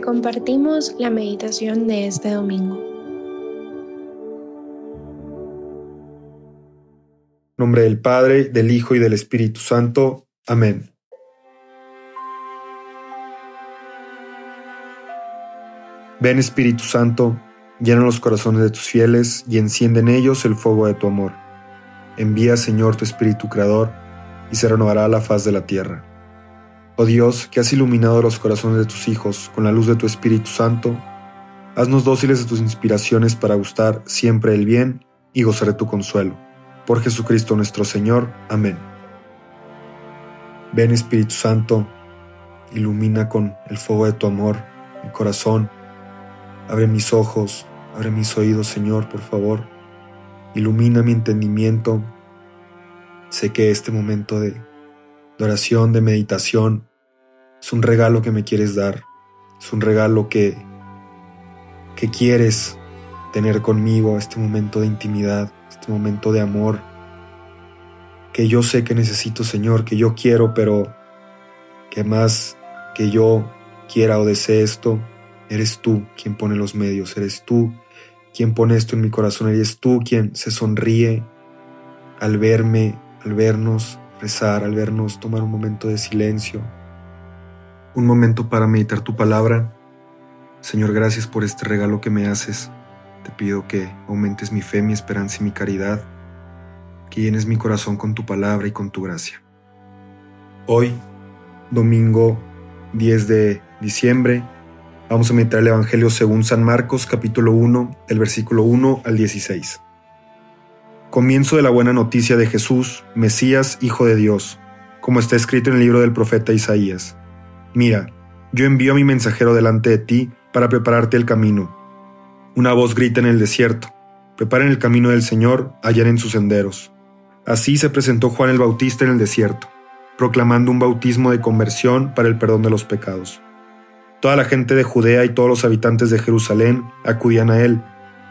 compartimos la meditación de este domingo. En nombre del Padre, del Hijo y del Espíritu Santo. Amén. Ven Espíritu Santo, llena los corazones de tus fieles y enciende en ellos el fuego de tu amor. Envía Señor tu Espíritu Creador y se renovará la faz de la tierra. Oh Dios, que has iluminado los corazones de tus hijos con la luz de tu Espíritu Santo, haznos dóciles de tus inspiraciones para gustar siempre el bien y gozar de tu consuelo. Por Jesucristo nuestro Señor. Amén. Ven Espíritu Santo, ilumina con el fuego de tu amor mi corazón. Abre mis ojos, abre mis oídos, Señor, por favor. Ilumina mi entendimiento. Sé que este momento de, de oración, de meditación, es un regalo que me quieres dar. Es un regalo que, que quieres tener conmigo, este momento de intimidad, este momento de amor, que yo sé que necesito, Señor, que yo quiero, pero que más que yo quiera o desee esto, eres tú quien pone los medios, eres tú quien pone esto en mi corazón, eres tú quien se sonríe al verme, al vernos rezar, al vernos tomar un momento de silencio, un momento para meditar tu palabra. Señor, gracias por este regalo que me haces. Te pido que aumentes mi fe, mi esperanza y mi caridad, que llenes mi corazón con tu palabra y con tu gracia. Hoy, domingo 10 de diciembre, vamos a meditar el Evangelio según San Marcos capítulo 1, el versículo 1 al 16. Comienzo de la buena noticia de Jesús, Mesías, Hijo de Dios, como está escrito en el libro del profeta Isaías. Mira, yo envío a mi mensajero delante de ti para prepararte el camino. Una voz grita en el desierto, preparen el camino del Señor, en sus senderos. Así se presentó Juan el Bautista en el desierto, proclamando un bautismo de conversión para el perdón de los pecados. Toda la gente de Judea y todos los habitantes de Jerusalén acudían a él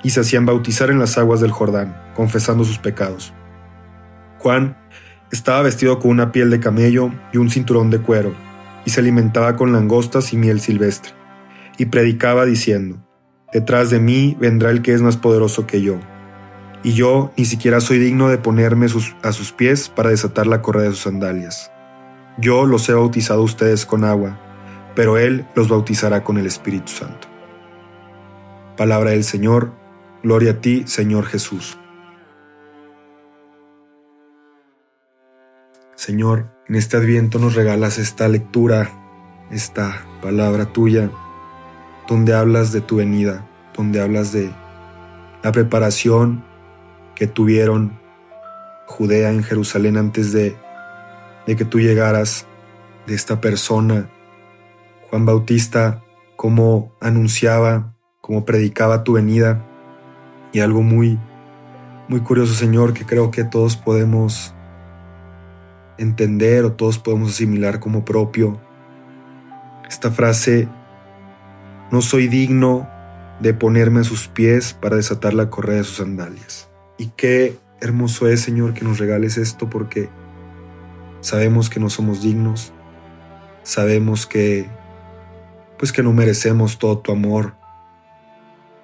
y se hacían bautizar en las aguas del Jordán, confesando sus pecados. Juan estaba vestido con una piel de camello y un cinturón de cuero y se alimentaba con langostas y miel silvestre, y predicaba diciendo, Detrás de mí vendrá el que es más poderoso que yo, y yo ni siquiera soy digno de ponerme a sus pies para desatar la correa de sus sandalias. Yo los he bautizado a ustedes con agua, pero Él los bautizará con el Espíritu Santo. Palabra del Señor, gloria a ti, Señor Jesús. Señor, en este adviento nos regalas esta lectura, esta palabra tuya, donde hablas de tu venida, donde hablas de la preparación que tuvieron Judea en Jerusalén antes de, de que tú llegaras, de esta persona, Juan Bautista, cómo anunciaba, cómo predicaba tu venida, y algo muy, muy curioso, Señor, que creo que todos podemos entender o todos podemos asimilar como propio. Esta frase, no soy digno de ponerme a sus pies para desatar la correa de sus sandalias. Y qué hermoso es, Señor, que nos regales esto porque sabemos que no somos dignos, sabemos que pues que no merecemos todo tu amor,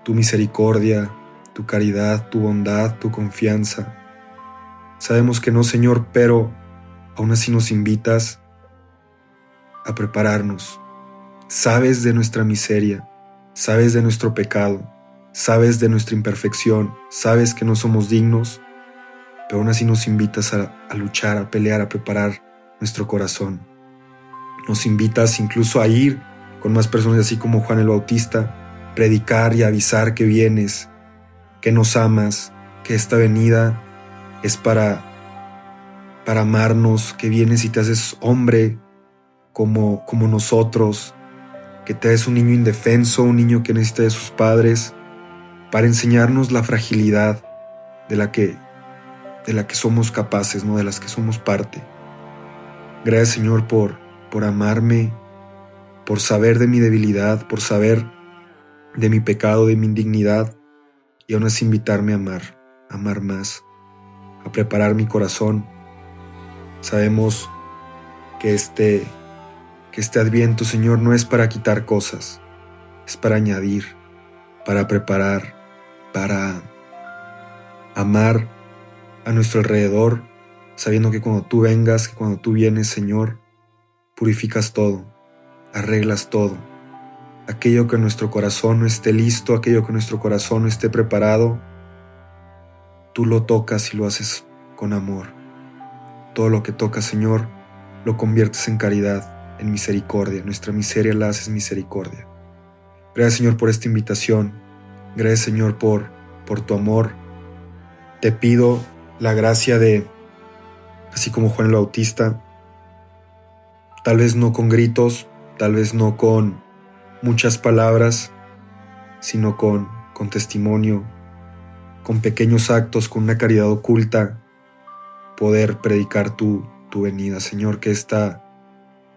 tu misericordia, tu caridad, tu bondad, tu confianza. Sabemos que no, Señor, pero aún así nos invitas a prepararnos. Sabes de nuestra miseria, sabes de nuestro pecado, sabes de nuestra imperfección, sabes que no somos dignos, pero aún así nos invitas a, luchar, a pelear, a preparar nuestro corazón. Nos invitas incluso a ir con más personas así como Juan el Bautista, predicar y avisar que vienes, que nos amas, que esta venida es para para amarnos, que vienes y te haces hombre como, como nosotros, que te haces un niño indefenso, un niño que necesita de sus padres, para enseñarnos la fragilidad de la que, de la que somos capaces, ¿no? de las que somos parte. Gracias Señor por, por amarme, por saber de mi debilidad, por saber de mi pecado, de mi indignidad, y aún así invitarme a amar, a amar más, a preparar mi corazón Sabemos que este, que este adviento, Señor, no es para quitar cosas, es para añadir, para preparar, para amar a nuestro alrededor, sabiendo que cuando tú vengas, que cuando tú vienes, Señor, purificas todo, arreglas todo. Aquello que nuestro corazón no esté listo, aquello que nuestro corazón no esté preparado, tú lo tocas y lo haces con amor. Todo lo que tocas, Señor, lo conviertes en caridad, en misericordia. Nuestra miseria la haces misericordia. Gracias, Señor, por esta invitación. Gracias, Señor, por, por tu amor. Te pido la gracia de, así como Juan el Bautista, tal vez no con gritos, tal vez no con muchas palabras, sino con, con testimonio, con pequeños actos, con una caridad oculta, poder predicar tu, tu venida, Señor, que, esta,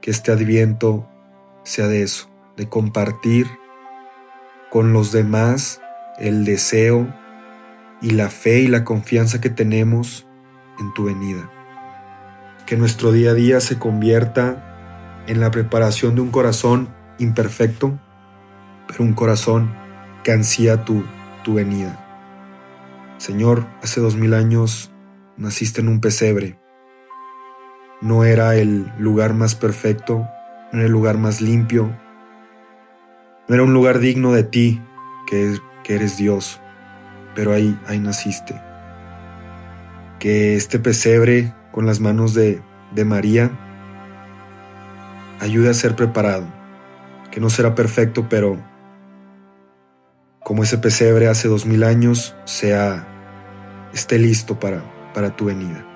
que este adviento sea de eso, de compartir con los demás el deseo y la fe y la confianza que tenemos en tu venida. Que nuestro día a día se convierta en la preparación de un corazón imperfecto, pero un corazón que ansía tu, tu venida. Señor, hace dos mil años naciste en un pesebre. No era el lugar más perfecto, no era el lugar más limpio, no era un lugar digno de ti, que, eres Dios, pero ahí, ahí naciste. Que este pesebre con las manos de, de María ayude a ser preparado, que no será perfecto, pero como ese pesebre hace dos mil años, sea, esté listo para, para tu venida.